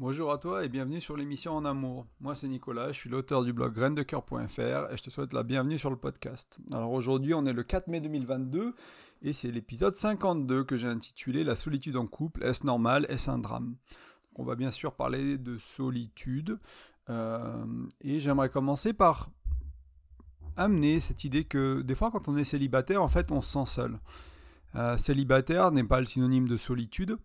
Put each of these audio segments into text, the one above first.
Bonjour à toi et bienvenue sur l'émission En Amour. Moi c'est Nicolas, je suis l'auteur du blog graindecoeur.fr et je te souhaite la bienvenue sur le podcast. Alors aujourd'hui on est le 4 mai 2022 et c'est l'épisode 52 que j'ai intitulé La solitude en couple, est-ce normal, est-ce un drame? On va bien sûr parler de solitude euh, et j'aimerais commencer par amener cette idée que des fois quand on est célibataire en fait on se sent seul. Euh, célibataire n'est pas le synonyme de solitude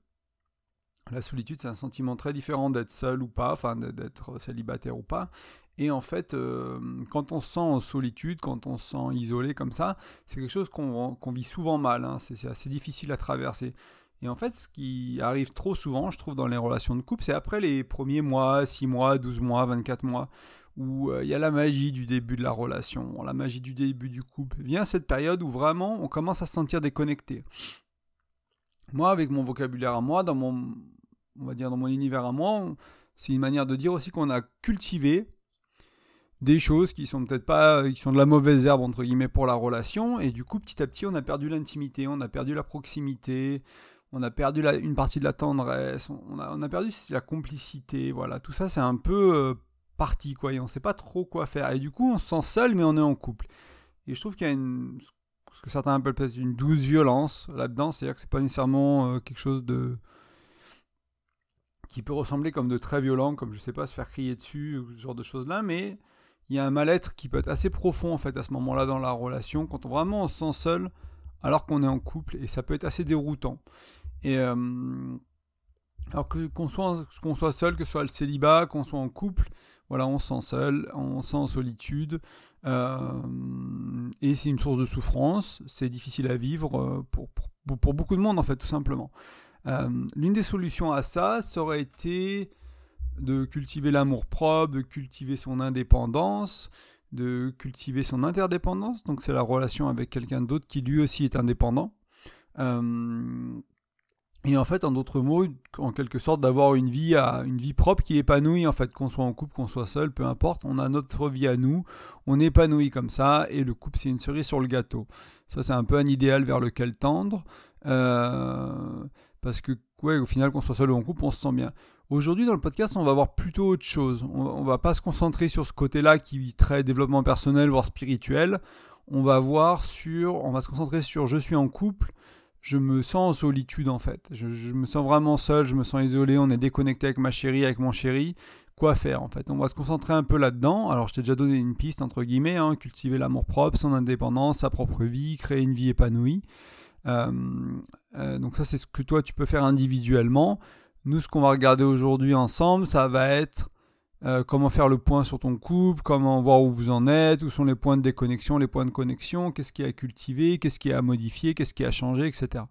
la solitude, c'est un sentiment très différent d'être seul ou pas, enfin d'être célibataire ou pas. Et en fait, euh, quand on se sent en solitude, quand on se sent isolé comme ça, c'est quelque chose qu'on vit souvent mal. Hein. C'est assez difficile à traverser. Et en fait, ce qui arrive trop souvent, je trouve, dans les relations de couple, c'est après les premiers mois, 6 mois, 12 mois, 24 mois, où euh, il y a la magie du début de la relation, la magie du début du couple. Vient cette période où vraiment on commence à se sentir déconnecté. Moi, avec mon vocabulaire à moi, dans mon, on va dire dans mon univers à moi, c'est une manière de dire aussi qu'on a cultivé des choses qui sont peut-être pas, qui sont de la mauvaise herbe entre guillemets pour la relation, et du coup petit à petit on a perdu l'intimité, on a perdu la proximité, on a perdu une partie de la tendresse, on a, on a perdu la complicité, voilà, tout ça c'est un peu euh, parti quoi, et on sait pas trop quoi faire, et du coup on se sent seul mais on est en couple, et je trouve qu'il y a ce que certains appellent peut-être une douce violence là-dedans, c'est-à-dire que c'est pas nécessairement euh, quelque chose de qui peut ressembler comme de très violent, comme je sais pas, se faire crier dessus ou ce genre de choses-là, mais il y a un mal-être qui peut être assez profond en fait à ce moment-là dans la relation, quand vraiment on se sent seul alors qu'on est en couple, et ça peut être assez déroutant. Et euh, alors qu'on soit, qu'on soit seul, que ce soit le célibat, qu'on soit en couple, voilà, on se sent seul, on se sent en solitude, euh, et c'est une source de souffrance, c'est difficile à vivre euh, pour, pour, beaucoup de monde en fait, tout simplement. Euh, l'une des solutions à ça, ça aurait été de cultiver l'amour propre, de cultiver son indépendance, de cultiver son interdépendance. Donc c'est la relation avec quelqu'un d'autre qui lui aussi est indépendant. Euh, et en fait, en d'autres mots, en quelque sorte, d'avoir une vie à une vie propre qui est épanouie, en fait, qu'on soit en couple, qu'on soit seul, peu importe, on a notre vie à nous, on est épanoui comme ça, et le couple c'est une cerise sur le gâteau. Ça c'est un peu un idéal vers lequel tendre. Euh, parce que, ouais, au final, qu'on soit seul ou en couple, on se sent bien. Aujourd'hui, dans le podcast, on va voir plutôt autre chose. On, ne va pas se concentrer sur ce côté-là qui est très développement personnel, voire spirituel. On va voir sur, on va se concentrer sur je suis en couple, je me sens en solitude en fait. Je, me sens vraiment seul, je me sens isolé, on est déconnecté avec ma chérie, avec mon chéri. Quoi faire en fait? On va se concentrer un peu là-dedans. Alors je t'ai déjà donné une piste entre guillemets, hein, cultiver l'amour propre, son indépendance, sa propre vie, créer une vie épanouie. Euh, euh, donc ça, c'est ce que toi, tu peux faire individuellement. Nous, ce qu'on va regarder aujourd'hui ensemble, ça va être euh, comment faire le point sur ton couple, comment voir où vous en êtes, où sont les points de déconnexion, les points de connexion, qu'est-ce qui a cultivé, qu'est-ce qui a modifié, qu'est-ce qui a changé, etc.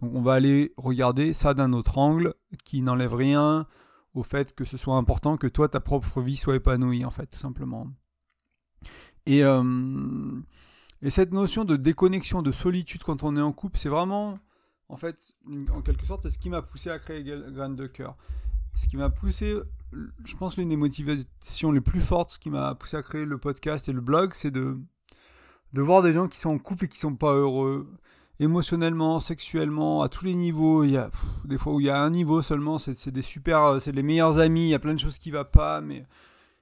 Donc on va aller regarder ça d'un autre angle qui n'enlève rien au fait que ce soit important que toi, ta propre vie soit épanouie, en fait, tout simplement. Et, et cette notion de déconnexion, de solitude quand on est en couple, c'est vraiment en fait, en quelque sorte, c'est ce qui m'a poussé à créer Graines de cœur. Ce qui m'a poussé, je pense, l'une des motivations les plus fortes, qui m'a poussé à créer le podcast et le blog, c'est de, de voir des gens qui sont en couple et qui sont pas heureux, émotionnellement, sexuellement, à tous les niveaux. Il y a des fois où il y a un niveau seulement, c'est des super, c'est les meilleurs amis, il y a plein de choses qui ne vont pas, mais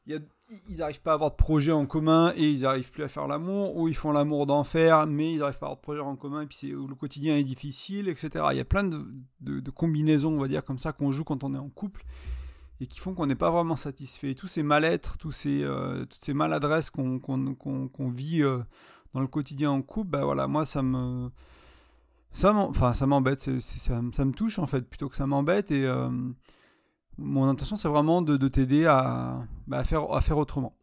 il y a ils n'arrivent pas à avoir de projet en commun et ils n'arrivent plus à faire l'amour, ou ils font l'amour d'enfer, mais ils n'arrivent pas à avoir de projet en commun, et puis le quotidien est difficile, etc. Il y a plein de, combinaisons, on va dire, comme ça, qu'on joue quand on est en couple, et qui font qu'on n'est pas vraiment satisfait. Tous ces mal-être, tous ces, euh, toutes ces maladresses qu'on vit euh, dans le quotidien en couple, bah voilà, moi, ça me... Ça m'embête, ça, ça, me touche en fait, plutôt que ça m'embête, et... Euh, mon intention, c'est vraiment de, t'aider bah, à, faire, autrement.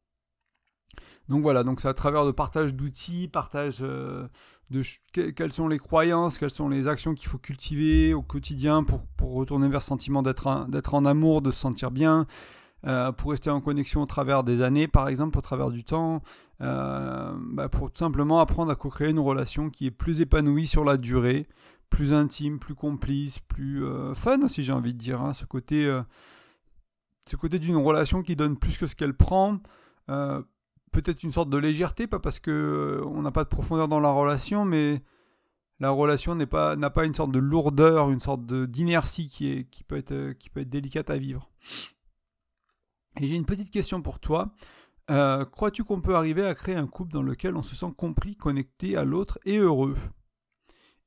Donc voilà, donc c'est à travers de partage d'outils, partage euh, de quelles sont les croyances, quelles sont les actions qu'il faut cultiver au quotidien pour, retourner vers ce sentiment d'être en amour, de se sentir bien, euh, pour rester en connexion au travers des années, par exemple, au travers du temps, euh, bah, pour tout simplement apprendre à co-créer une relation qui est plus épanouie sur la durée, plus intime, plus complice, plus euh, fun aussi, j'ai envie de dire. Hein. ce côté, euh, côté d'une relation qui donne plus que ce qu'elle prend. Euh, peut-être une sorte de légèreté, pas parce que on n'a pas de profondeur dans la relation, mais la relation pas n'a pas une sorte de lourdeur, une sorte d'inertie qui qui peut être qui peut être délicate à vivre. Et j'ai une petite question pour toi. Crois-tu qu'on peut arriver à créer un couple dans lequel on se sent compris, connecté à l'autre et heureux?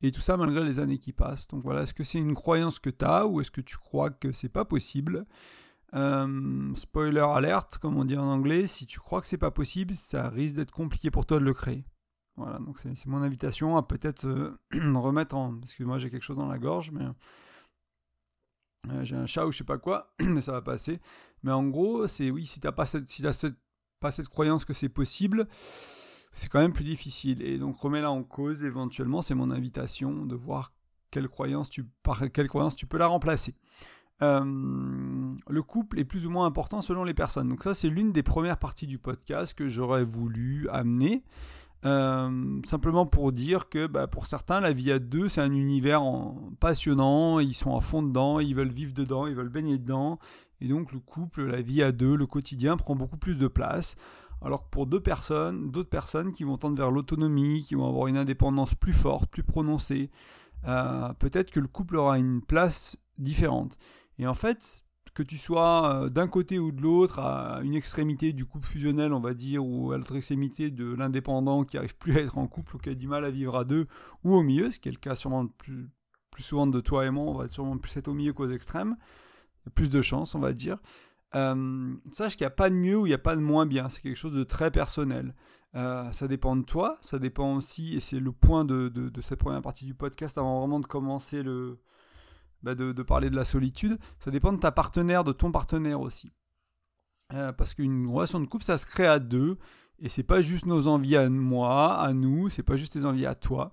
Et tout ça malgré les années qui passent. Donc voilà, est-ce que c'est une croyance que tu as ou est-ce que tu crois que c'est pas possible? Euh, Spoiler alerte, comme on dit en anglais, si tu crois que c'est pas possible, ça risque d'être compliqué pour toi de le créer. Voilà, donc c'est mon invitation à peut-être euh, remettre en. Parce que moi j'ai quelque chose dans la gorge, mais. j'ai un chat ou je sais pas quoi, mais ça va passer. Mais en gros, c'est oui, si t'as pas cette, si as pas cette croyance que c'est possible, c'est quand même plus difficile. Et donc remets-la en cause éventuellement, c'est mon invitation de voir quelle croyance tu, par quelle croyance tu peux la remplacer. Euh, le couple est plus ou moins important selon les personnes. Donc ça, c'est l'une des premières parties du podcast que j'aurais voulu amener. Euh, simplement pour dire que bah, pour certains, la vie à deux, c'est un univers passionnant, ils sont à fond dedans, ils veulent vivre dedans, ils veulent baigner dedans, et donc le couple, la vie à deux, le quotidien prend beaucoup plus de place. Alors que pour deux personnes, d'autres personnes qui vont tendre vers l'autonomie, qui vont avoir une indépendance plus forte, plus prononcée, euh, peut-être que le couple aura une place différente. Et en fait, que tu sois euh, d'un côté ou de l'autre, à une extrémité du couple fusionnel, on va dire, ou à l'autre extrémité de l'indépendant qui arrive plus à être en couple ou qui a du mal à vivre à deux, ou au milieu, ce qui est le cas sûrement plus, plus souvent de toi et moi, on va sûrement plus être au milieu qu'aux extrêmes plus de chance, on va dire. Euh, sache qu'il n'y a pas de mieux ou il n'y a pas de moins bien, c'est quelque chose de très personnel. Euh, ça dépend de toi, ça dépend aussi, et c'est le point de, cette première partie du podcast avant vraiment de commencer le, bah de, de, parler de la solitude, ça dépend de ta partenaire, de ton partenaire aussi. Euh, parce qu'une relation de couple, ça se crée à deux, et c'est pas juste nos envies à moi, à nous, c'est pas juste tes envies à toi.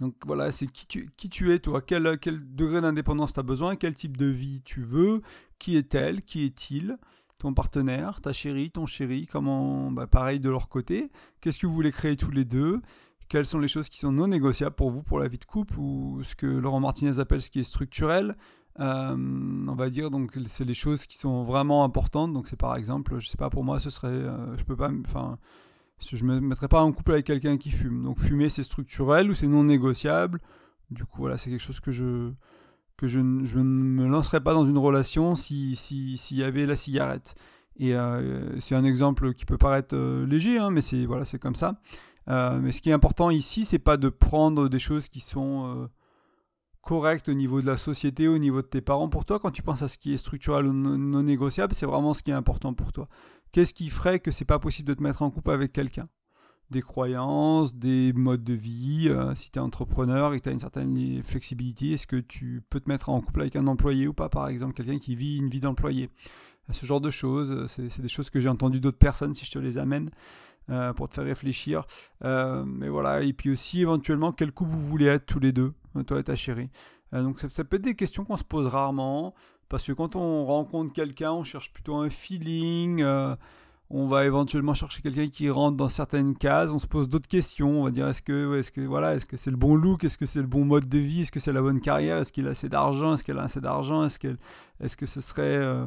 Donc voilà, c'est qui tu, es toi, quel, quel degré d'indépendance tu as besoin, quel type de vie tu veux, qui est-elle, qui est-il, ton partenaire, ta chérie, ton chéri, comment, bah pareil de leur côté, qu'est-ce que vous voulez créer tous les deux, quelles sont les choses qui sont non négociables pour vous pour la vie de couple, ou ce que Laurent Martinez appelle ce qui est structurel, euh, on va dire donc c'est les choses qui sont vraiment importantes, donc c'est par exemple, je sais pas pour moi ce serait, euh, je peux pas, enfin je ne me mettrais pas en couple avec quelqu'un qui fume. Donc fumer, c'est structurel ou c'est non négociable? Du coup, voilà, c'est quelque chose que je ne me lancerais pas dans une relation s'il si, s'il y avait la cigarette. Et euh, c'est un exemple qui peut paraître euh, léger, hein, mais c'est voilà, c'est comme ça. Euh, mais ce qui est important ici, c'est pas de prendre des choses qui sont correctes au niveau de la société, au niveau de tes parents. Pour toi, quand tu penses à ce qui est structurel ou non négociable, c'est vraiment ce qui est important pour toi. Qu'est-ce qui ferait que c'est pas possible de te mettre en couple avec quelqu'un? Des croyances, des modes de vie. Euh, si tu es entrepreneur et que tu as une certaine flexibilité, est-ce que tu peux te mettre en couple avec un employé ou pas, par exemple, quelqu'un qui vit une vie d'employé? Ce genre de choses, euh, c'est des choses que j'ai entendues d'autres personnes si je te les amène. Euh, pour te faire réfléchir. mais voilà, et puis aussi éventuellement quel couple vous voulez être tous les deux, toi et ta chérie? donc ça, ça, peut être des questions qu'on se pose rarement. Parce que quand on rencontre quelqu'un, on cherche plutôt un feeling. Euh, on va éventuellement chercher quelqu'un qui rentre dans certaines cases. On se pose d'autres questions. On va dire est-ce que, est-ce voilà, est-ce que c'est le bon look, est-ce que c'est le bon mode de vie, est-ce que c'est la bonne carrière, est-ce qu'il a assez d'argent, est-ce qu'elle a assez d'argent, est-ce qu'elle, est-ce que ce serait euh,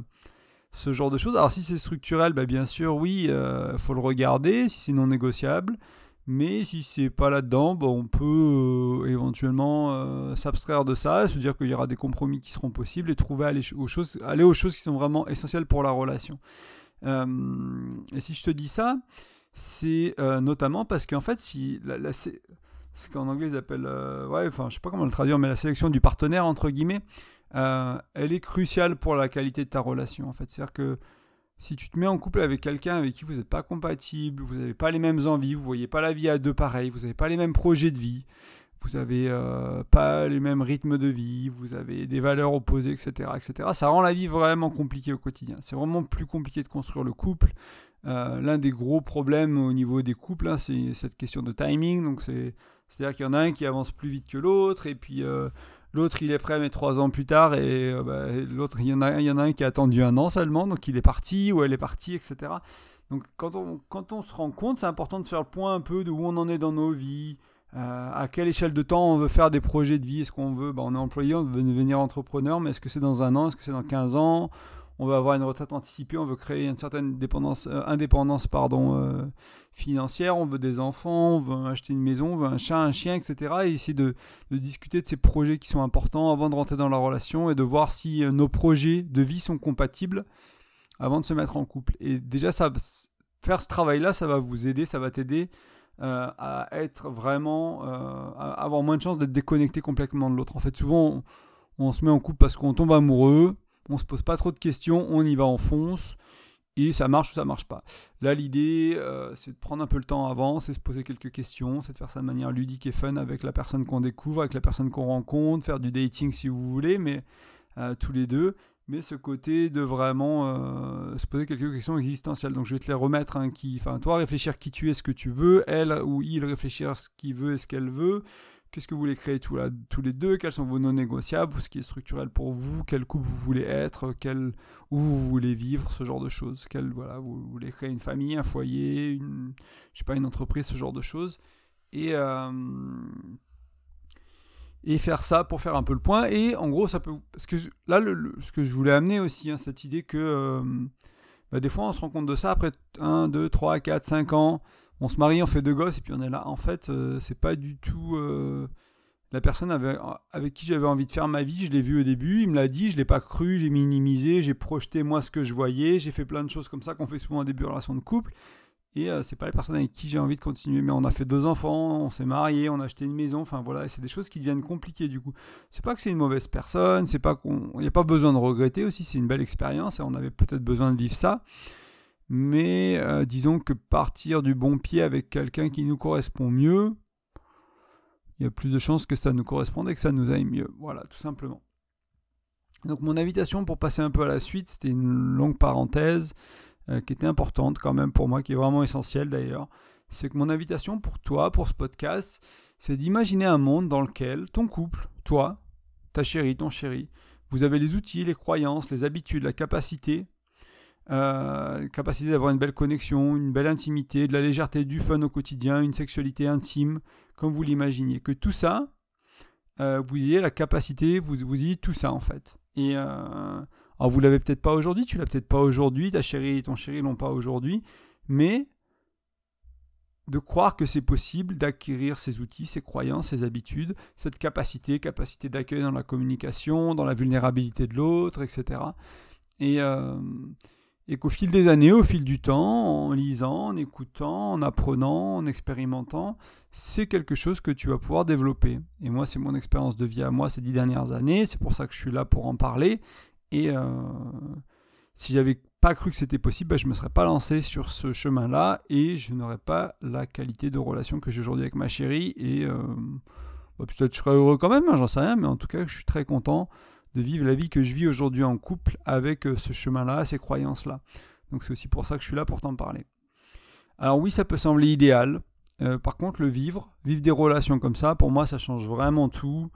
ce genre de choses. Alors si c'est structurel, bah, bien sûr, oui, il euh, faut le regarder. Si c'est non négociable. Mais si c'est pas là-dedans, bah, on peut euh, éventuellement euh, s'abstraire de ça, se dire qu'il y aura des compromis qui seront possibles et trouver aller aux choses, aller aux choses qui sont vraiment essentielles pour la relation. Euh, et si je te dis ça, c'est notamment parce qu'en fait, si ce qu'en anglais ils appellent, ouais, enfin, je sais pas comment le traduire, mais la sélection du partenaire entre guillemets, elle est cruciale pour la qualité de ta relation. En fait, c'est-à-dire que si tu te mets en couple avec quelqu'un avec qui vous n'êtes pas compatible, vous n'avez pas les mêmes envies, vous voyez pas la vie à deux pareil, vous n'avez pas les mêmes projets de vie, vous n'avez euh, pas les mêmes rythmes de vie, vous avez des valeurs opposées, etc., etc. Ça rend la vie vraiment compliquée au quotidien. C'est vraiment plus compliqué de construire le couple. Euh, l'un des gros problèmes au niveau des couples, hein, c'est cette question de timing. Donc c'est, c'est-à-dire qu'il y en a un qui avance plus vite que l'autre, et puis euh, L'autre, il est prêt, mais trois ans plus tard, et euh, bah, l'autre, il y, en a, y en a un qui a attendu un an seulement, donc il est parti ou elle est partie, etc. Donc quand on, quand on se rend compte, c'est important de faire le point un peu de où on en est dans nos vies, euh, à quelle échelle de temps on veut faire des projets de vie. Est-ce qu'on veut, bah, on est employé, on veut devenir entrepreneur, mais est-ce que c'est dans un an, est-ce que c'est dans 15 ans? On veut avoir une retraite anticipée, on veut créer une certaine euh, indépendance euh, financière, on veut des enfants, on veut acheter une maison, on veut un chat, un chien, etc. Et essayer de, discuter de ces projets qui sont importants avant de rentrer dans la relation et de voir si nos projets de vie sont compatibles avant de se mettre en couple. Et déjà, faire ce travail-là, ça va vous aider, ça va t'aider à être vraiment, à avoir moins de chances d'être déconnecté complètement de l'autre. En fait, souvent, on se met en couple parce qu'on tombe amoureux, on se pose pas trop de questions, on y va en fonce et ça marche ou ça marche pas. Là, l'idée, euh, c'est de prendre un peu le temps avant, c'est se poser quelques questions, c'est de faire ça de manière ludique et fun avec la personne qu'on découvre, avec la personne qu'on rencontre, faire du dating si vous voulez, mais euh, tous les deux. Mais ce côté de vraiment euh, se poser quelques questions existentielles. Donc je vais te les remettre. Hein, qui, enfin, toi, réfléchir qui tu es, ce que tu veux. Elle ou il réfléchir ce qu'il veut et ce qu'elle veut. Qu'est-ce que vous voulez créer tous, les deux? Quels sont vos non négociables? Ce qui est structurel pour vous Quel couple vous voulez être? Quel, Où vous voulez vivre? Ce genre de choses. Quel, voilà, vous voulez créer une famille, un foyer, une, je sais pas, une entreprise, ce genre de choses. Et, euh, et faire ça pour faire un peu le point. Et en gros, ça peut. Parce que là, ce que je voulais amener aussi, hein, cette idée que euh, bah, des fois, on se rend compte de ça après 1, 2, 3, 4, 5 ans on se marie, on fait deux gosses et puis on est là. En fait, euh, c'est pas du tout euh, la personne avec, qui j'avais envie de faire ma vie. Je l'ai vu au début, il me l'a dit, je l'ai pas cru, j'ai minimisé, j'ai projeté moi ce que je voyais, j'ai fait plein de choses comme ça qu'on fait souvent au début de relation de couple. Et euh, c'est pas la personne avec qui j'ai envie de continuer. Mais on a fait deux enfants, on s'est marié, on a acheté une maison. Enfin voilà, c'est des choses qui deviennent compliquées du coup. C'est pas que c'est une mauvaise personne, c'est pas qu'on, n'y a pas besoin de regretter aussi. C'est une belle expérience et on avait peut-être besoin de vivre ça mais euh, disons que partir du bon pied avec quelqu'un qui nous correspond mieux, il y a plus de chances que ça nous corresponde et que ça nous aille mieux. Voilà, tout simplement. Donc mon invitation pour passer un peu à la suite, c'était une longue parenthèse euh, qui était importante quand même pour moi, qui est vraiment essentielle d'ailleurs. C'est que mon invitation pour toi, pour ce podcast, c'est d'imaginer un monde dans lequel ton couple, toi, ta chérie, ton chéri, vous avez les outils, les croyances, les habitudes, la capacité euh, capacité d'avoir une belle connexion, une belle intimité, de la légèreté, du fun au quotidien, une sexualité intime, comme vous l'imaginiez. Que tout ça, euh, vous ayez la capacité, vous, vous ayez tout ça en fait. Et euh, alors vous l'avez peut-être pas aujourd'hui, tu l'as peut-être pas aujourd'hui, ta chérie et ton chéri l'ont pas aujourd'hui, mais de croire que c'est possible d'acquérir ces outils, ces croyances, ces habitudes, cette capacité, capacité d'accueil dans la communication, dans la vulnérabilité de l'autre, etc. Et, et qu'au fil des années, au fil du temps, en lisant, en écoutant, en apprenant, en expérimentant, c'est quelque chose que tu vas pouvoir développer. Et moi, c'est mon expérience de vie à moi ces dix dernières années, c'est pour ça que je suis là pour en parler. Et euh, si j'avais pas cru que c'était possible, ben, je ne me serais pas lancé sur ce chemin-là et je n'aurais pas la qualité de relation que j'ai aujourd'hui avec ma chérie. Et euh, bah, peut-être je serais heureux quand même, hein, j'en sais rien, mais en tout cas, je suis très content de vivre la vie que je vis aujourd'hui en couple avec euh, ce chemin-là, ces croyances-là. Donc c'est aussi pour ça que je suis là pour t'en parler. Alors oui, ça peut sembler idéal. Euh, par contre, le vivre, vivre des relations comme ça, pour moi, ça change vraiment tout.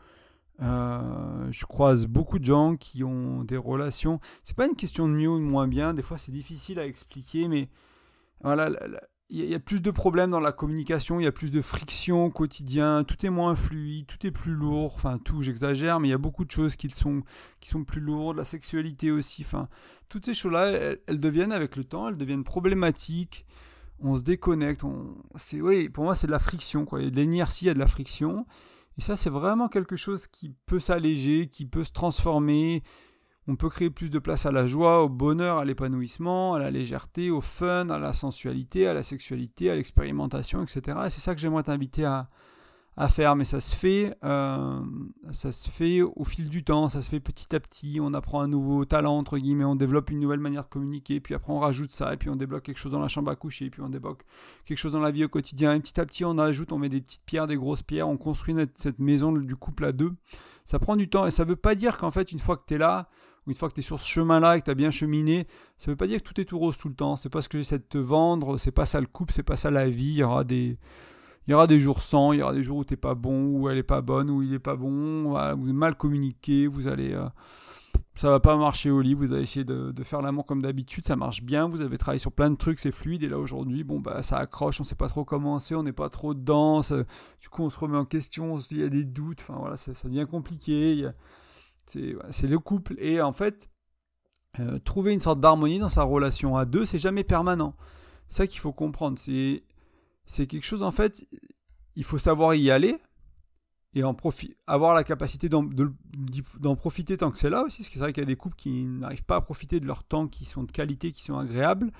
Euh, je croise beaucoup de gens qui ont des relations. C'est pas une question de mieux ou de moins bien. Des fois, c'est difficile à expliquer, mais voilà, il y, a plus de problèmes dans la communication, il y a plus de friction au quotidien, tout est moins fluide, tout est plus lourd, enfin tout, j'exagère, mais il y a beaucoup de choses qui sont, qui sont plus lourdes, la sexualité aussi, enfin, toutes ces choses-là, elles, deviennent avec le temps, elles deviennent problématiques, on se déconnecte, on, c'est, oui, pour moi c'est de la friction, quoi. il y a de l'inertie, il y a de la friction, et ça c'est vraiment quelque chose qui peut s'alléger, qui peut se transformer, on peut créer plus de place à la joie, au bonheur, à l'épanouissement, à la légèreté, au fun, à la sensualité, à la sexualité, à l'expérimentation, etc. Et c'est ça que j'aimerais t'inviter à, faire, mais ça se fait, euh, ça se fait au fil du temps, ça se fait petit à petit. On apprend un nouveau talent entre guillemets, on développe une nouvelle manière de communiquer, puis après on rajoute ça, et puis on débloque quelque chose dans la chambre à coucher, puis on débloque quelque chose dans la vie au quotidien. Et petit à petit, on ajoute, on met des petites pierres, des grosses pierres, on construit cette maison du couple à deux. Ça prend du temps, et ça veut pas dire qu'en fait, une fois que tu es là, une fois que tu es sur ce chemin-là et que tu as bien cheminé, ça ne veut pas dire que tout est tout rose tout le temps. C'est pas ce que j'essaie de te vendre, c'est pas ça le couple, c'est pas ça la vie. Il y aura des, il y aura des jours sans, il y aura des jours où t'es pas bon, où elle est pas bonne, où il est pas bon, vous allez mal communiquer, vous allez. Euh, ça va pas marcher au lit, vous allez essayer de, faire l'amour comme d'habitude, ça marche bien, vous avez travaillé sur plein de trucs, c'est fluide, et là aujourd'hui, bon bah ça accroche, on sait pas trop comment c'est, on n'est pas trop dedans, du coup on se remet en question, il y a des doutes, enfin voilà, ça, devient compliqué, c'est le couple. Et en fait, euh, trouver une sorte d'harmonie dans sa relation à deux, c'est jamais permanent. C'est ça qu'il faut comprendre. C'est, quelque chose, en fait, il faut savoir y aller et avoir la capacité d'en, d'en profiter tant que c'est là aussi. Parce que c'est vrai qu'il y a des couples qui n'arrivent pas à profiter de leur temps, qui sont de qualité, qui sont agréables.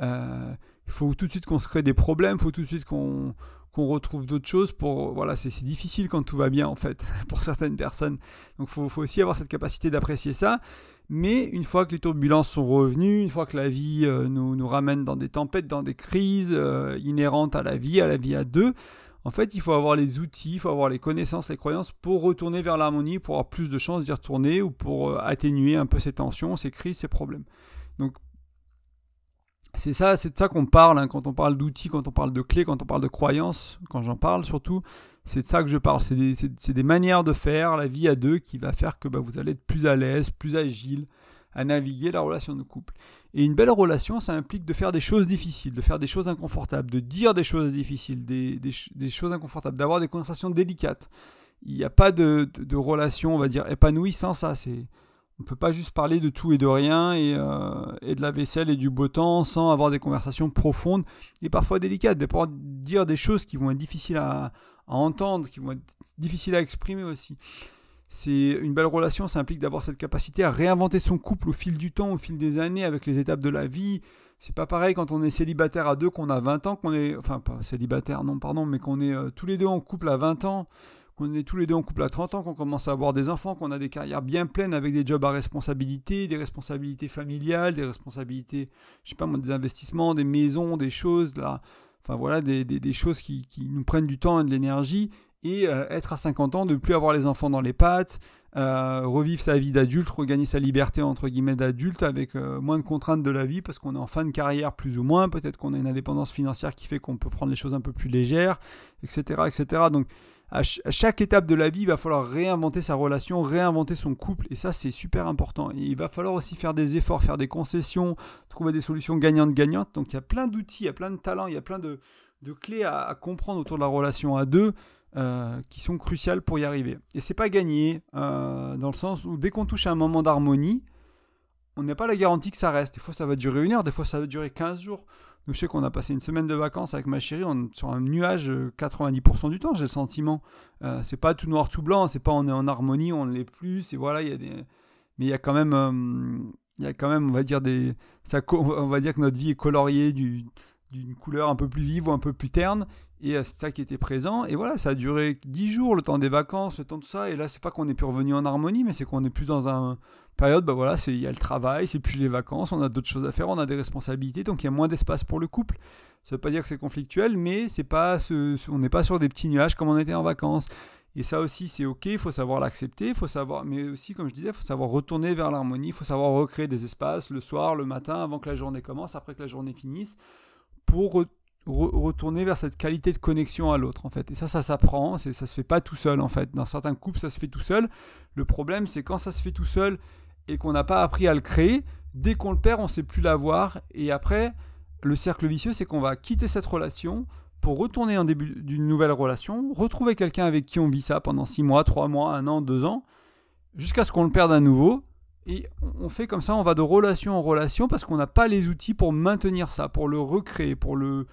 Euh, il faut tout de suite qu'on se crée des problèmes, il faut tout de suite qu'on, qu'on retrouve d'autres choses pour voilà c'est, difficile quand tout va bien en fait pour certaines personnes donc faut, faut, aussi avoir cette capacité d'apprécier ça mais une fois que les turbulences sont revenues, une fois que la vie euh, nous, nous, ramène dans des tempêtes, dans des crises euh, inhérentes à la vie, à la vie à deux, en fait, il faut avoir les outils, il faut avoir les connaissances, les croyances pour retourner vers l'harmonie, pour avoir plus de chances d'y retourner ou pour euh, atténuer un peu ces tensions, ces crises, ces problèmes. Donc, c'est ça, c'est de ça qu'on parle hein, quand on parle d'outils, quand on parle de clés, quand on parle de croyances, quand j'en parle surtout. C'est de ça que je parle. C'est des, manières de faire la vie à deux qui va faire que bah, vous allez être plus à l'aise, plus agile à naviguer la relation de couple. Et une belle relation, ça implique de faire des choses difficiles, de faire des choses inconfortables, de dire des choses difficiles, des, choses inconfortables, d'avoir des conversations délicates. Il n'y a pas de, relation, on va dire, épanouie sans ça. On ne peut pas juste parler de tout et de rien et, euh, et, de la vaisselle et du beau temps sans avoir des conversations profondes et parfois délicates, de pouvoir dire des choses qui vont être difficiles à, à entendre, qui vont être difficiles à exprimer aussi. C'est une belle relation, ça implique d'avoir cette capacité à réinventer son couple au fil du temps, au fil des années, avec les étapes de la vie. C'est pas pareil quand on est célibataire à deux, qu'on a 20 ans, qu'on est. Enfin, pas célibataire, non, pardon, mais qu'on est euh, tous les deux en couple à 20 ans, qu'on est tous les deux en couple à 30 ans, qu'on commence à avoir des enfants, qu'on a des carrières bien pleines avec des jobs à responsabilité, des responsabilités familiales, des responsabilités, je sais pas moi, des investissements, des maisons, des choses, là. Enfin voilà, des, choses qui, nous prennent du temps et de l'énergie. Et euh, être à 50 ans, ne plus avoir les enfants dans les pattes, euh, revivre sa vie d'adulte, regagner sa liberté entre guillemets d'adulte avec euh, moins de contraintes de la vie parce qu'on est en fin de carrière plus ou moins, peut-être qu'on a une indépendance financière qui fait qu'on peut prendre les choses un peu plus légères, etc. etc. Donc à, chaque étape de la vie, il va falloir réinventer sa relation, réinventer son couple, et ça c'est super important. Il va falloir aussi faire des efforts, faire des concessions, trouver des solutions gagnantes-gagnantes. Donc il y a plein d'outils, il y a plein de talents, il y a plein de, clés à, comprendre autour de la relation à deux. Euh, qui sont cruciales pour y arriver. Et c'est pas gagné, euh, dans le sens où dès qu'on touche à un moment d'harmonie, on n'a pas la garantie que ça reste. Des fois ça va durer une heure, des fois ça va durer 15 jours. Je sais qu'on a passé une semaine de vacances avec ma chérie on, sur un nuage 90% euh, du temps, j'ai le sentiment. Euh, c'est pas tout noir, tout blanc, c'est pas on est en harmonie, on ne l'est plus, voilà, il y a des... Mais il y a quand même, euh, il y a quand même, on va dire des, ça, on va dire que notre vie est coloriée d'une couleur un peu plus vive ou un peu plus terne, et c'est ça qui était présent. Et voilà, ça a duré 10 jours, le temps des vacances, le temps de ça. Et là, c'est pas qu'on est plus revenu en harmonie, mais c'est qu'on est plus dans un, période, bah voilà, il y a le travail, c'est plus les vacances, on a d'autres choses à faire, on a des responsabilités, donc il y a moins d'espace pour le couple. Ça veut pas dire que c'est conflictuel, mais c'est pas ce, on n'est pas sur des petits nuages comme on était en vacances. Et ça aussi, c'est ok, il faut savoir l'accepter, faut savoir, mais aussi, comme je disais, il faut savoir retourner vers l'harmonie, il faut savoir recréer des espaces le soir, le matin, avant que la journée commence, après que la journée finisse, pour retourner vers cette qualité de connexion à l'autre en fait. Et ça, ça s'apprend, ça se fait pas tout seul en fait. Dans certains couples, ça se fait tout seul. Le problème, c'est quand ça se fait tout seul et qu'on n'a pas appris à le créer, dès qu'on le perd, on sait plus l'avoir. Et après, le cercle vicieux, c'est qu'on va quitter cette relation pour retourner en début d'une nouvelle relation, retrouver quelqu'un avec qui on vit ça pendant 6 mois, 3 mois, 1 an, 2 ans, jusqu'à ce qu'on le perde à nouveau. Et on fait comme ça, on va de relation en relation parce qu'on n'a pas les outils pour maintenir ça, pour le recréer, pour le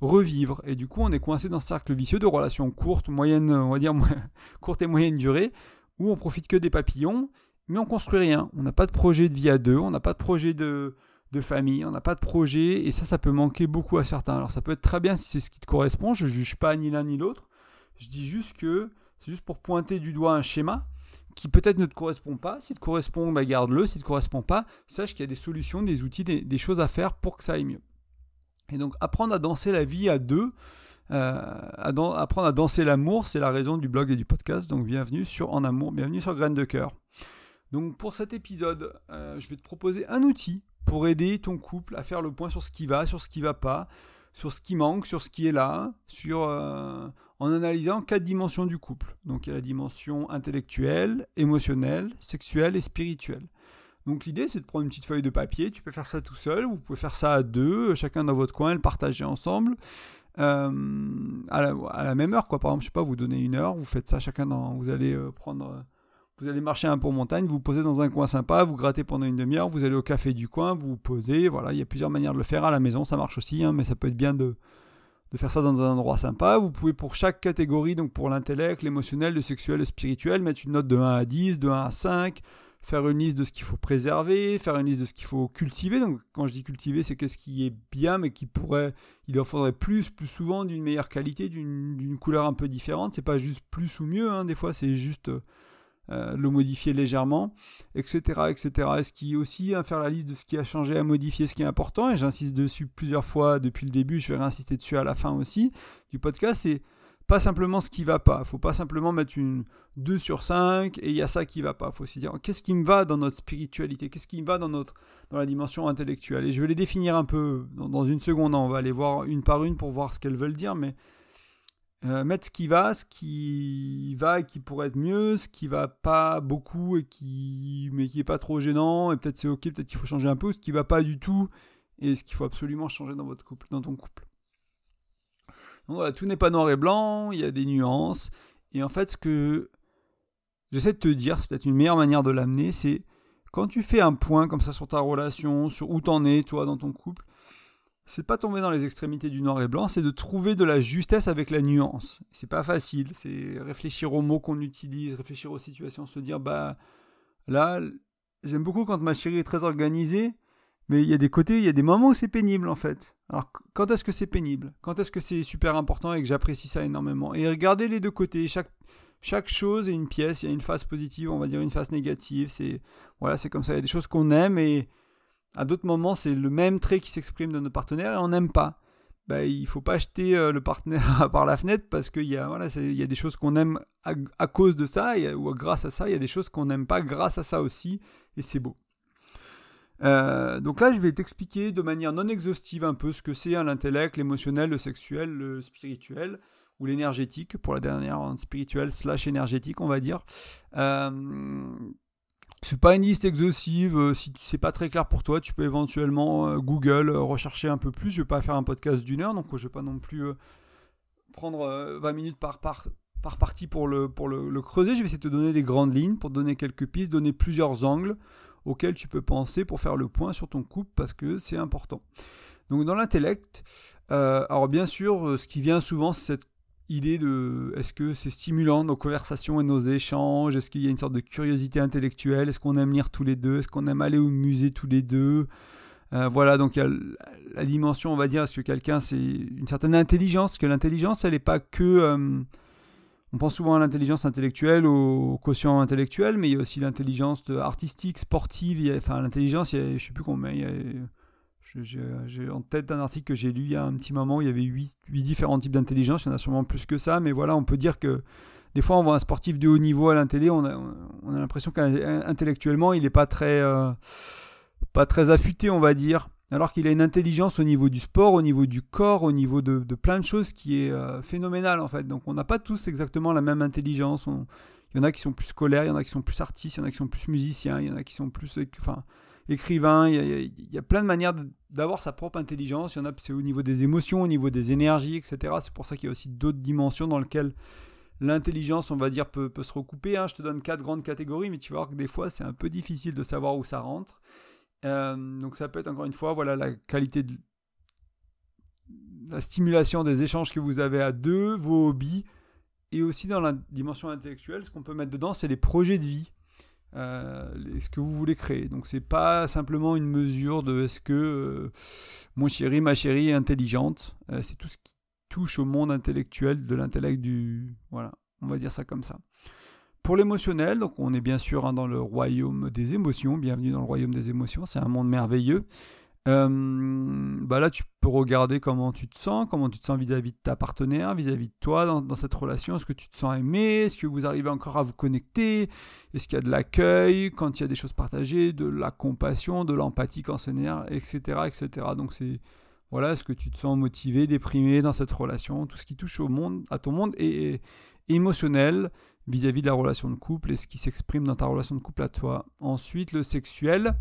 revivre. Et du coup, on est coincé dans ce cercle vicieux de relations courtes, moyennes, on va dire courtes et moyennes durée, où on profite que des papillons mais on construit rien. On n'a pas de projet de vie à deux, on n'a pas de projet de, de famille, on n'a pas de projet, et ça, ça peut manquer beaucoup à certains. Alors ça peut être très bien si c'est ce qui te correspond, je ne juge pas ni l'un ni l'autre, je dis juste que c'est juste pour pointer du doigt un schéma qui peut-être ne te correspond pas. Si te correspond, bah garde-le. Si te correspond pas, sache qu'il y a des solutions, des outils, des, choses à faire pour que ça aille mieux. Et donc apprendre à danser la vie à deux, euh, apprendre à danser l'amour, c'est la raison du blog et du podcast. Donc bienvenue sur En Amour, bienvenue sur Graines de Cœur. Donc pour cet épisode, euh, je vais te proposer un outil pour aider ton couple à faire le point sur ce qui va, sur ce qui va pas, sur ce qui manque, sur ce qui est là, sur, euh, en analysant quatre dimensions du couple. Donc il y a la dimension intellectuelle, émotionnelle, sexuelle et spirituelle. Donc l'idée c'est de prendre une petite feuille de papier, tu peux faire ça tout seul, vous pouvez faire ça à deux, chacun dans votre coin, le partager ensemble. Euh, à, la, même heure quoi par exemple je sais pas vous donnez une heure vous faites ça chacun dans vous allez prendre Vous allez marcher un peu en montagne, vous vous posez dans un coin sympa, vous grattez pendant une demi-heure, vous allez au café du coin, vous vous posez. Voilà, il y a plusieurs manières de le faire à la maison, ça marche aussi, hein, mais ça peut être bien de, faire ça dans un endroit sympa. Vous pouvez pour chaque catégorie, donc pour l'intellect, l'émotionnel, le sexuel, le spirituel, mettre une note de 1 à 10, de 1 à 5, faire une liste de ce qu'il faut préserver, faire une liste de ce qu'il faut cultiver. Donc quand je dis cultiver, c'est qu'est-ce qui est bien, mais qui pourrait, il en faudrait plus, plus souvent, d'une meilleure qualité, d'une couleur un peu différente. C'est pas juste plus ou mieux, hein. des fois c'est juste le modifier légèrement, etc., etc. est ce qui aussi, hein, faire la liste de ce qui a changé, à modifier ce qui est important, et j'insiste dessus plusieurs fois depuis le début, je vais réinsister dessus à la fin aussi du podcast, c'est pas simplement ce qui va pas. Faut pas simplement mettre une 2 sur 5 et il y a ça qui va pas. Faut aussi dire qu'est-ce qui me va dans notre spiritualité, qu'est-ce qui me va dans notre dans la dimension intellectuelle? Et je vais les définir un peu dans, une seconde. On va aller voir une par une pour voir ce qu'elles veulent dire, mais euh, mettre ce qui va, ce qui va et qui pourrait être mieux, ce qui va pas beaucoup et qui mais qui est pas trop gênant et peut-être c'est ok, peut-être qu'il faut changer un peu, ce qui va pas du tout et ce qu'il faut absolument changer dans votre couple, dans ton couple voilà, tout n'est pas noir et blanc, il y a des nuances. Et en fait, ce que j'essaie de te dire, c'est peut-être une meilleure manière de l'amener, c'est quand tu fais un point comme ça sur ta relation, sur où t'en es, toi, dans ton couple, c'est pas tomber dans les extrémités du noir et blanc, c'est de trouver de la justesse avec la nuance. C'est pas facile, c'est réfléchir aux mots qu'on utilise, réfléchir aux situations, se dire, bah là, j'aime beaucoup quand ma chérie est très organisée, mais il y a des côtés, il y a des moments où c'est pénible en fait. Alors quand est-ce que c'est pénible? Quand est-ce que c'est super important et que j'apprécie ça énormément? Et regardez les deux côtés. Chaque, chaque chose est une pièce. Il y a une phase positive, on va dire une phase négative. C'est voilà, c'est comme ça. Il y a des choses qu'on aime et à d'autres moments c'est le même trait qui s'exprime de nos partenaires et on n'aime pas. Ben, il faut pas jeter euh, le partenaire par la fenêtre parce qu'il y a voilà, il y a des choses qu'on aime à, cause de ça ou grâce à ça. Il y a des choses qu'on n'aime pas grâce à ça aussi et c'est beau. Euh, donc là, je vais t'expliquer de manière non exhaustive un peu ce que c'est l'intellect, l'émotionnel, le sexuel, le spirituel ou l'énergétique pour la dernière, hein, spirituel slash énergétique, on va dire. Euh, c'est pas une liste exhaustive. Euh, si c'est pas très clair pour toi, tu peux éventuellement euh, Google rechercher un peu plus. Je vais pas faire un podcast d'une heure, donc je vais pas non plus prendre 20 minutes par, par, par partie pour, le, pour le, creuser. Je vais essayer de te donner des grandes lignes pour donner quelques pistes, donner plusieurs angles auxquels tu peux penser pour faire le point sur ton couple parce que c'est important. Donc dans l'intellect, euh, alors bien sûr, euh, ce qui vient souvent, c'est cette idée de est-ce que c'est stimulant nos conversations et nos échanges? Est-ce qu'il y a une sorte de curiosité intellectuelle? Est-ce qu'on aime lire tous les deux? Est-ce qu'on aime aller au musée tous les deux? Euh, Voilà, donc il y a la dimension, on va dire, est-ce que quelqu'un c'est une certaine intelligence? Que l'intelligence, elle n'est pas que on pense souvent à l'intelligence intellectuelle, au quotient intellectuel, mais il y a aussi l'intelligence artistique, sportive. enfin, l'intelligence, je ne sais plus combien. J'ai en tête un article que j'ai lu il y a un petit moment où il y avait huit, différents types d'intelligence. Il y en a sûrement plus que ça, mais voilà, on peut dire que des fois, on voit un sportif de haut niveau à la télé, on a, on a l'impression qu'intellectuellement, il n'est pas très, euh, pas très affûté, on va dire alors qu'il a une intelligence au niveau du sport, au niveau du corps, au niveau de, plein de choses qui est euh, phénoménale en fait. Donc on n'a pas tous exactement la même intelligence. Il y en a qui sont plus scolaires, il y en a qui sont plus artistes, il y en a qui sont plus musiciens, il y en a qui sont plus enfin, écrivains. Il y, a, plein de manières d'avoir sa propre intelligence. Il y en a c'est au niveau des émotions, au niveau des énergies, etc. C'est pour ça qu'il y a aussi d'autres dimensions dans lesquelles l'intelligence, on va dire, peut, se recouper. Hein. Je te donne quatre grandes catégories, mais tu vas que des fois c'est un peu difficile de savoir où ça rentre. Euh, donc ça peut être encore une fois voilà la qualité de la stimulation des échanges que vous avez à deux, vos hobbies, et aussi dans la dimension intellectuelle, ce qu'on peut mettre dedans, c'est les projets de vie, euh, ce que vous voulez créer? Donc c'est pas simplement une mesure de est-ce que euh, mon chéri, ma chérie est intelligente, c'est tout ce qui touche au monde intellectuel, de l'intellect du... Voilà, on va dire ça comme ça. Pour l'émotionnel, donc on est bien sûr hein, dans le royaume des émotions, bienvenue dans le royaume des émotions, c'est un monde merveilleux. Euh, bah là, tu peux regarder comment tu te sens, comment tu te sens vis-à-vis de ta partenaire, vis-à-vis de toi dans, cette relation. Est-ce que tu te sens aimé? Est-ce que vous arrivez encore à vous connecter? Est-ce qu'il y a de l'accueil quand il y a des choses partagées, de la compassion, de l'empathie quand c'est etc., etc. Donc c'est voilà, est-ce que tu te sens motivé, déprimé dans cette relation? Tout ce qui touche au monde, à ton monde est émotionnel vis-à-vis de la relation de couple et ce qui s'exprime dans ta relation de couple à toi. Ensuite, le sexuel.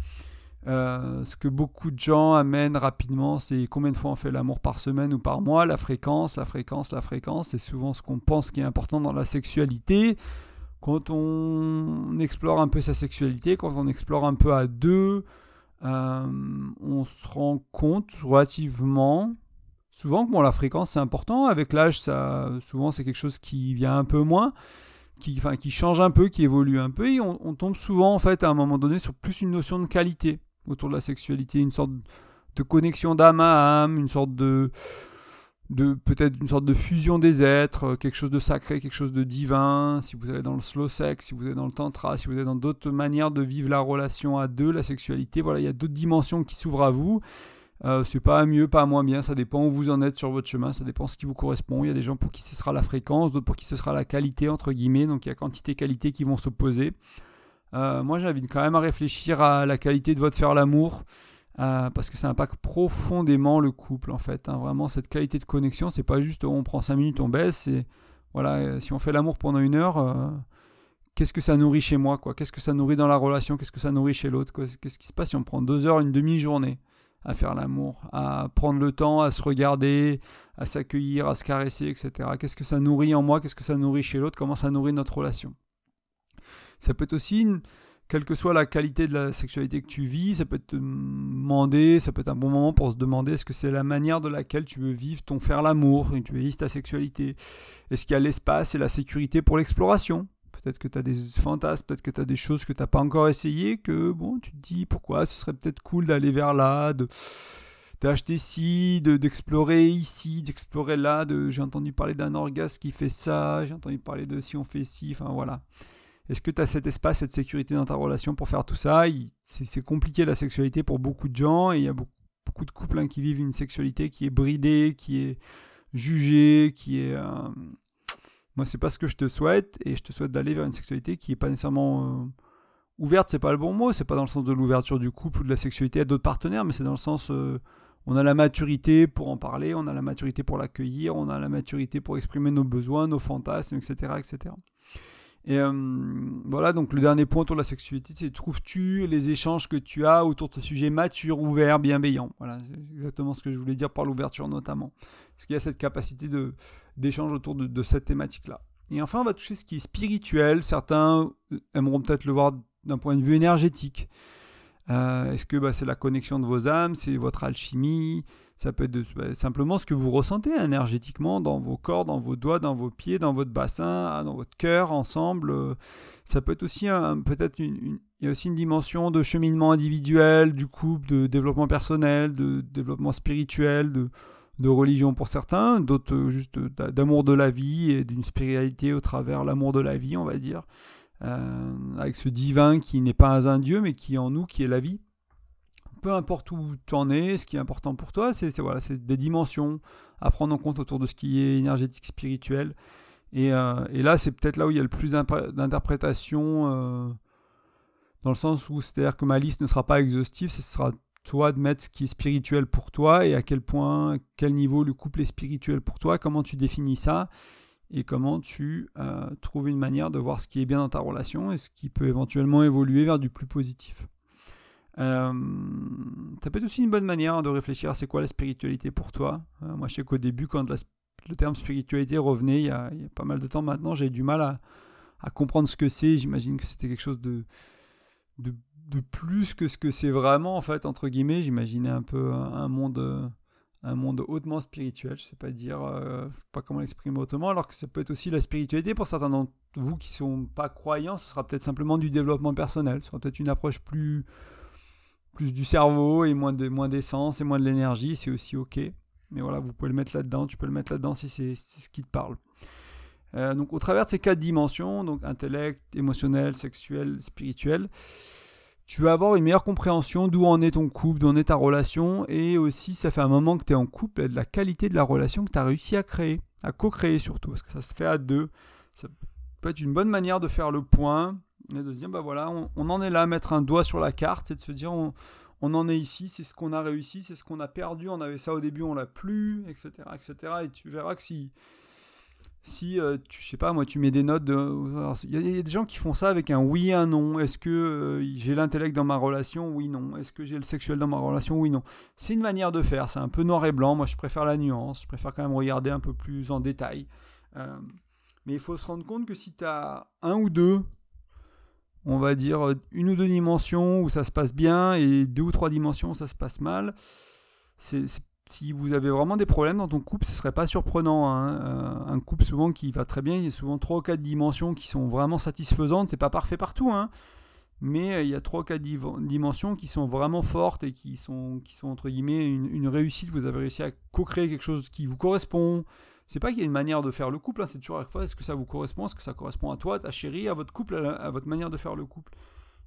Euh, ce que beaucoup de gens amènent rapidement, c'est combien de fois on fait l'amour par semaine ou par mois, la fréquence, la fréquence, la fréquence. C'est souvent ce qu'on pense qui est important dans la sexualité. quand on explore un peu sa sexualité, quand on explore un peu à deux, on se rend compte relativement souvent que bon, la fréquence c'est important. Avec l'âge, ça, souvent c'est quelque chose qui vient un peu moins, qui, change un peu, qui évolue un peu. Et on, tombe souvent en fait à un moment donné sur plus une notion de qualité autour de la sexualité, une sorte de connexion d'âme à âme, une sorte de de peut-être une sorte de fusion des êtres, quelque chose de sacré, quelque chose de divin, si vous allez dans le slow sex, si vous êtes dans le tantra, si vous êtes dans d'autres manières de vivre la relation à deux, la sexualité, voilà, il y a d'autres dimensions qui s'ouvrent à vous. Euh, c'est pas mieux, pas moins bien, ça dépend où vous en êtes sur votre chemin, ça dépend ce qui vous correspond. Il y a des gens pour qui ce sera la fréquence, d'autres pour qui ce sera la qualité, entre guillemets, donc il y a quantité qualité qui vont s'opposer. Euh, moi j'invite quand même à réfléchir à la qualité de votre faire l'amour, euh, parce que ça impacte profondément le couple en fait. Hein. Vraiment cette qualité de connexion, c'est pas juste on prend 5 minutes, on baisse, et voilà, si on fait l'amour pendant une heure qu'est-ce que ça nourrit chez moi, Qu'est-ce que ça nourrit dans la relation? Qu'est-ce que ça nourrit chez l'autre? Qu'est-ce qui se passe si on prend deux heures, une demi-journée à faire l'amour, à prendre le temps, à se regarder, à s'accueillir, à se caresser, etc. Qu'est-ce que ça nourrit en moi? Qu'est-ce que ça nourrit chez l'autre? Comment ça nourrit notre relation? Ça peut être aussi, quelle que soit la qualité de la sexualité que tu vis, ça peut te demander, ça peut être un bon moment pour se demander est-ce que c'est la manière de laquelle tu veux vivre ton faire l'amour, tu veux vivre ta sexualité? Est-ce qu'il y a l'espace et la sécurité pour l'exploration? Peut-être que tu as des fantasmes, peut-être que tu as des choses que tu n'as pas encore essayé, que bon, tu te dis pourquoi ce serait peut-être cool d'aller vers là, de d'acheter ci, d'explorer ici, d'explorer là, de j'ai entendu parler d'un orgasme qui fait ça, j'ai entendu parler de si on fait ci, enfin voilà. Est-ce que tu as cet espace, cette sécurité dans ta relation pour faire tout ça? C'est compliqué la sexualité pour beaucoup de gens et il y a beaucoup, de couples hein, qui vivent une sexualité qui est bridée, qui est jugée, qui est... Euh, moi, c'est pas ce que je te souhaite, et je te souhaite d'aller vers une sexualité qui est pas nécessairement euh, ouverte, c'est pas le bon mot, c'est pas dans le sens de l'ouverture du couple ou de la sexualité à d'autres partenaires, mais c'est dans le sens euh, on a la maturité pour en parler, on a la maturité pour l'accueillir, on a la maturité pour exprimer nos besoins, nos fantasmes, etc. etc. Et euh, voilà, donc le dernier point autour de la sexualité, c'est trouves-tu les échanges que tu as autour de ce sujet mature, ouvert, bienveillant? Voilà, c'est exactement ce que je voulais dire par l'ouverture notamment. Parce qu'il y a cette capacité de, d'échange autour de, cette thématique-là. Et enfin, on va toucher ce qui est spirituel. Certains aimeront peut-être le voir d'un point de vue énergétique. Euh, est-ce que bah, c'est la connexion de vos âmes, c'est votre alchimie? Ça peut être bah, simplement ce que vous ressentez énergétiquement dans vos corps, dans vos doigts, dans vos pieds, dans votre bassin, ah, dans votre cœur, ensemble. Ça peut être aussi peut-être une, il y a aussi une dimension de cheminement individuel, du couple, de développement personnel, de développement spirituel, de, de religion pour certains, d'autres euh, juste d'amour de la vie et d'une spiritualité au travers l'amour de la vie, on va dire, euh, avec ce divin qui n'est pas un dieu, mais qui est en nous, qui est la vie. Peu importe où tu en es, ce qui est important pour toi, c'est voilà, des dimensions à prendre en compte autour de ce qui est énergétique, spirituel. Et, euh, là, c'est peut-être là où il y a le plus d'interprétation, dans le sens où c'est-à-dire que ma liste ne sera pas exhaustive, ce sera toi de mettre ce qui est spirituel pour toi et à quel point, quel niveau le couple est spirituel pour toi, comment tu définis ça et comment tu euh, trouves une manière de voir ce qui est bien dans ta relation et ce qui peut éventuellement évoluer vers du plus positif. Euh, ça peut être aussi une bonne manière de réfléchir à c'est quoi la spiritualité pour toi. Euh, moi, je sais qu'au début, quand le terme spiritualité revenait, il y, a, pas mal de temps maintenant, j'ai du mal à, comprendre ce que c'est. J'imagine que c'était quelque chose de, de de plus que ce que c'est vraiment en fait entre guillemets j'imaginais un peu un, monde un monde hautement spirituel je sais pas dire euh, pas comment l'exprimer autrement alors que ça peut être aussi la spiritualité pour certains d'entre vous qui sont pas croyants ce sera peut-être simplement du développement personnel ce sera peut-être une approche plus plus du cerveau et moins de moins d'essence et moins de l'énergie c'est aussi ok. Mais voilà vous pouvez le mettre là-dedans tu peux le mettre là-dedans si c'est ce qui te parle. Euh, donc au travers de ces quatre dimensions donc intellect émotionnel sexuel spirituel tu vas avoir une meilleure compréhension d'où en est ton couple, d'où en est ta relation, et aussi ça fait un moment que tu es en couple, de la qualité de la relation que tu as réussi à créer, à co-créer surtout, parce que ça se fait à deux. Ça peut être une bonne manière de faire le point, et de se dire, bah voilà, on, en est là, mettre un doigt sur la carte, et de se dire, on, on en est ici, c'est ce qu'on a réussi, c'est ce qu'on a perdu, on avait ça au début, on l'a plus, etc., etc. Et tu verras que si si euh, tu sais pas moi tu mets des notes de il y, a des gens qui font ça avec un oui un non. Est-ce que euh, j'ai l'intellect dans ma relation? Oui non. Est-ce que j'ai le sexuel dans ma relation? Oui non. C'est une manière de faire. C'est un peu noir et blanc. Moi je préfère la nuance. Je préfère quand même regarder un peu plus en détail. Euh, Mais il faut se rendre compte que si tu as un ou deux, on va dire une ou deux dimensions où ça se passe bien et deux ou trois dimensions où ça se passe mal, si vous avez vraiment des problèmes dans ton couple, ce serait pas surprenant. Hein. Euh, un couple souvent qui va très bien, il y a souvent trois ou quatre dimensions qui sont vraiment satisfaisantes. C'est pas parfait partout, hein, mais euh, il y a trois ou quatre dimensions qui sont vraiment fortes et qui sont, qui sont entre guillemets une, réussite. Vous avez réussi à co-créer quelque chose qui vous correspond. C'est pas qu'il y a une manière de faire le couple, hein, c'est toujours à la fois est-ce que ça vous correspond, est-ce que ça correspond à toi, ta chérie, à votre couple, à, votre manière de faire le couple?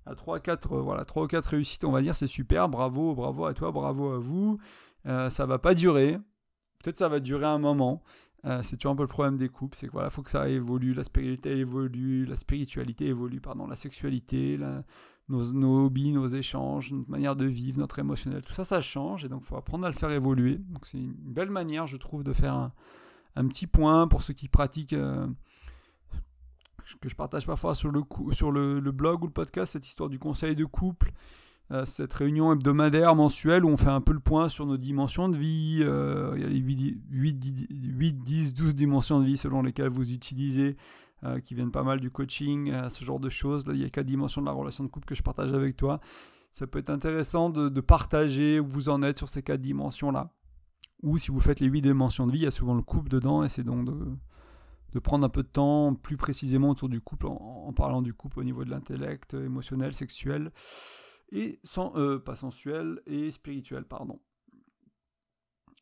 À 3 4 euh, voilà, 3 ou 4 réussites, on va dire, c'est super, bravo, bravo à toi, bravo à vous. Euh, ça va pas durer. Peut-être ça va durer un moment. Euh, c'est toujours un peu le problème des couples, c'est qu'il faut que ça évolue, la spiritualité évolue, la spiritualité évolue, pardon, la sexualité, nos, nos, hobbies, nos échanges, notre manière de vivre, notre émotionnel, tout ça, ça change et donc il faut apprendre à le faire évoluer. Donc c'est une belle manière, je trouve, de faire un, petit point pour ceux qui pratiquent, euh, que je partage parfois sur, le, sur le, blog ou le podcast, cette histoire du conseil de couple. Euh, cette réunion hebdomadaire, mensuelle, où on fait un peu le point sur nos dimensions de vie. Euh, il y a les 8, 8, 10, 12 dimensions de vie selon lesquelles vous utilisez, euh, qui viennent pas mal du coaching, ce genre de choses. Il y a quatre dimensions de la relation de couple que je partage avec toi. Ça peut être intéressant de, partager où vous en êtes sur ces quatre dimensions-là. Ou si vous faites les 8 dimensions de vie, il y a souvent le couple dedans, et c'est donc de, prendre un peu de temps plus précisément autour du couple, en parlant du couple au niveau de l'intellect, émotionnel, sexuel et sans, euh, pas sensuel et spirituel, pardon.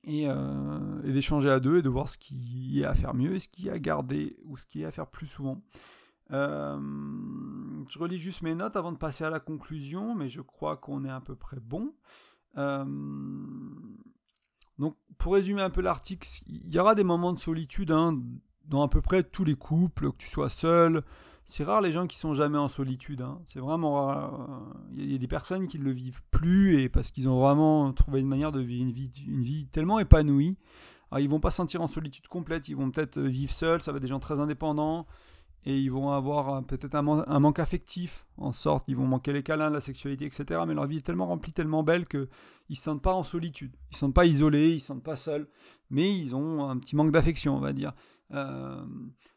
Euh, et, d'échanger à deux et de voir ce qui est à faire mieux et ce qui est à garder ou ce qui est à faire plus souvent. Euh, je relis juste mes notes avant de passer à la conclusion, mais je crois qu'on est à peu près bon. donc, pour résumer un peu l'article, il y aura des moments de solitude hein, dans à peu près tous les couples, que tu sois seul, c'est rare les gens qui sont jamais en solitude. Hein. C'est vraiment rare. Il y, a des personnes qui ne le vivent plus et parce qu'ils ont vraiment trouvé une manière de vivre une vie, tellement épanouie. Alors, ils vont pas se sentir en solitude complète. Ils vont peut-être vivre seuls. Ça va être des gens très indépendants et ils vont avoir peut-être un, manque affectif en sorte. Ils vont manquer les câlins, la sexualité, etc. Mais leur vie est tellement remplie, tellement belle que ils se sentent pas en solitude. Ils se sentent pas isolés. Ils se sentent pas seuls. Mais ils ont un petit manque d'affection, on va dire. Euh,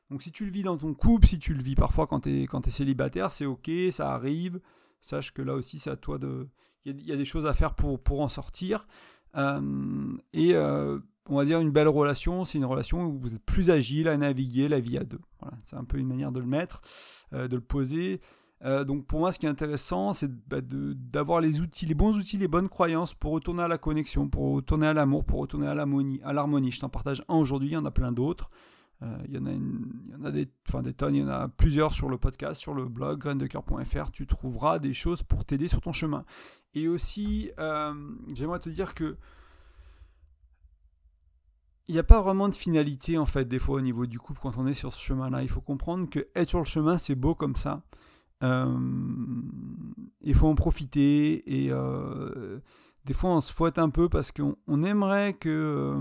donc si tu le vis dans ton couple, si tu le vis parfois quand tu es, célibataire, c'est ok, ça arrive. Sache que là aussi, c'est à toi de... Il y, a des choses à faire pour, pour en sortir. Euh, et euh, on va dire une belle relation, c'est une relation où vous êtes plus agile à naviguer la vie à deux. Voilà, c'est un peu une manière de le mettre, euh, de le poser. donc pour moi, ce qui est intéressant, c'est bah, d'avoir les outils, les bons outils, les bonnes croyances pour retourner à la connexion, pour retourner à l'amour, pour retourner à l'harmonie. Je t'en partage un aujourd'hui, il y en a plein d'autres. Euh, il y, en a y en a des, enfin des tonnes, il y en a plusieurs sur le podcast, sur le blog graindecoeur.fr. Tu trouveras des choses pour t'aider sur ton chemin. Et aussi, euh, j'aimerais te dire que il n'y a pas vraiment de finalité en fait des fois au niveau du couple quand on est sur ce chemin-là. Il faut comprendre que être sur le chemin c'est beau comme ça. Euh, il faut en profiter et des fois on se fouette un peu parce qu'on aimerait que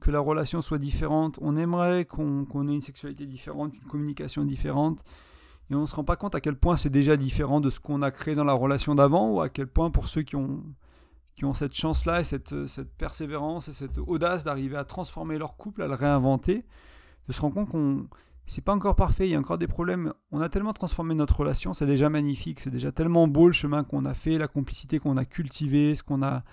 que la relation soit différente, on aimerait qu'on ait une sexualité différente, une communication différente, et on ne se rend pas compte à quel point c'est déjà différent de ce qu'on a créé dans la relation d'avant, ou à quel point pour ceux qui ont, qui ont cette chance-là, et cette, cette persévérance, et cette audace d'arriver à transformer leur couple, à le réinventer, de se rendre compte qu'on c'est pas encore parfait, il y a encore des problèmes. On a tellement transformé notre relation, c'est déjà magnifique, c'est déjà tellement beau le chemin qu'on a fait, la complicité qu'on a cultivée, ce qu'on a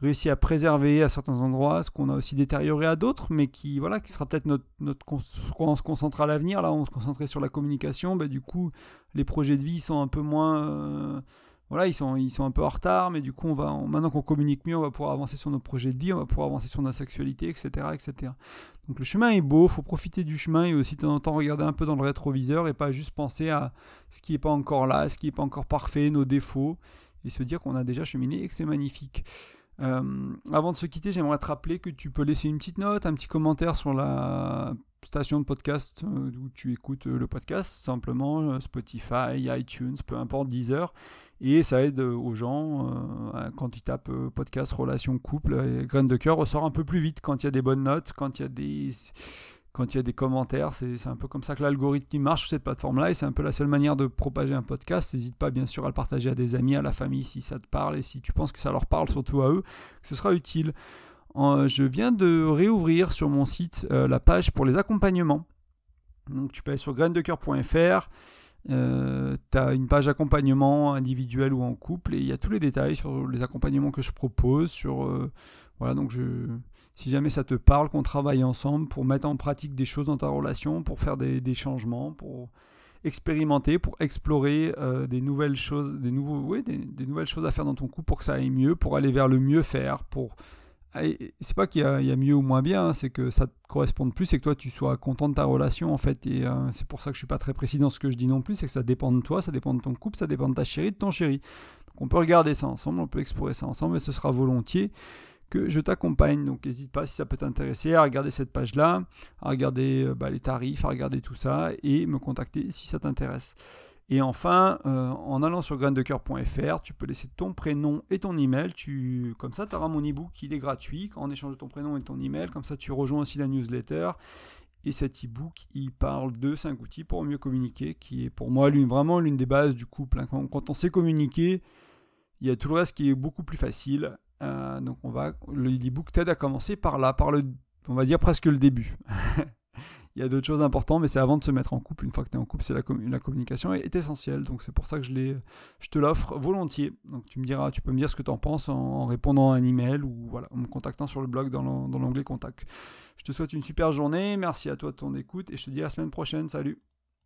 réussi à préserver à certains endroits, ce qu'on a aussi détérioré à d'autres, mais qui, voilà, qui sera peut-être notre, notre on se concentre à l'avenir. Là, on se concentrait sur la communication, bah, du coup, les projets de vie sont un peu moins, euh, voilà, ils sont, un peu en retard, mais du coup, on va, maintenant qu'on communique mieux, on va pouvoir avancer sur nos projets de vie, on va pouvoir avancer sur notre sexualité, etc., etc. Donc le chemin est beau, faut profiter du chemin et aussi de temps en temps regarder un peu dans le rétroviseur et pas juste penser à ce qui n'est pas encore là, ce qui n'est pas encore parfait, nos défauts, et se dire qu'on a déjà cheminé et que c'est magnifique. Euh, avant de se quitter, j'aimerais te rappeler que tu peux laisser une petite note, un petit commentaire sur la station de podcast euh, où tu écoutes euh, le podcast, simplement Spotify, iTunes, peu importe, Deezer. Et ça aide aux gens, quand ils tapent podcast, relation, couple, et graines de cœur ressort un peu plus vite quand il y a des bonnes notes, quand il y a des quand il y a des commentaires. C'est un peu comme ça que l'algorithme marche sur cette plateforme-là et c'est un peu la seule manière de propager un podcast. N'hésite pas bien sûr à le partager à des amis, à la famille si ça te parle et si tu penses que ça leur parle, surtout à eux, que ce sera utile. je viens de réouvrir sur mon site euh, la page pour les accompagnements. Donc tu peux aller sur graindecoeur.fr. Euh, tu as une page accompagnement individuel ou en couple et il y a tous les détails sur les accompagnements que je propose. Sur, euh, voilà, donc je, si jamais ça te parle, qu'on travaille ensemble pour mettre en pratique des choses dans ta relation, pour faire des, changements, pour expérimenter, pour explorer euh, des nouvelles choses, des, nouveaux, des, nouvelles choses à faire dans ton couple pour que ça aille mieux, pour aller vers le mieux faire, pour c'est pas qu'il y, a mieux ou moins bien, hein, c'est que ça te corresponde plus, c'est que toi tu sois content de ta relation en fait. Et euh, c'est pour ça que je suis pas très précis dans ce que je dis non plus, c'est que ça dépend de toi, ça dépend de ton couple, ça dépend de ta chérie, de ton chéri. Donc on peut regarder ça ensemble, on peut explorer ça ensemble, et ce sera volontiers je t'accompagne. Donc n'hésite pas si ça peut t'intéresser à regarder cette page-là, à regarder euh, bah, les tarifs, à regarder tout ça et me contacter si ça t'intéresse. Et enfin, euh, en allant sur graindecoeur.fr, tu peux laisser ton prénom et ton email. Tu, comme ça, tu auras mon ebook, il est gratuit. En échange de ton prénom et ton email, comme ça, tu rejoins aussi la newsletter. Et cet ebook, il parle de 5 outils pour mieux communiquer, qui est pour moi vraiment l'une des bases du couple. Hein. Quand, on sait communiquer, il y a tout le reste qui est beaucoup plus facile. Euh, donc on va, l'ebook t'aide à commencer par là, par le, on va dire presque le début. il y a d'autres choses importantes, mais c'est avant de se mettre en couple. Une fois que tu es en couple, c'est la, communication est, essentielle. Donc c'est pour ça que je, je te l'offre volontiers. Donc tu me diras, tu peux me dire ce que tu en penses en, répondant à un email ou voilà, en me contactant sur le blog dans l'onglet contact. Je te souhaite une super journée. Merci à toi de ton écoute et je te dis à la semaine prochaine. Salut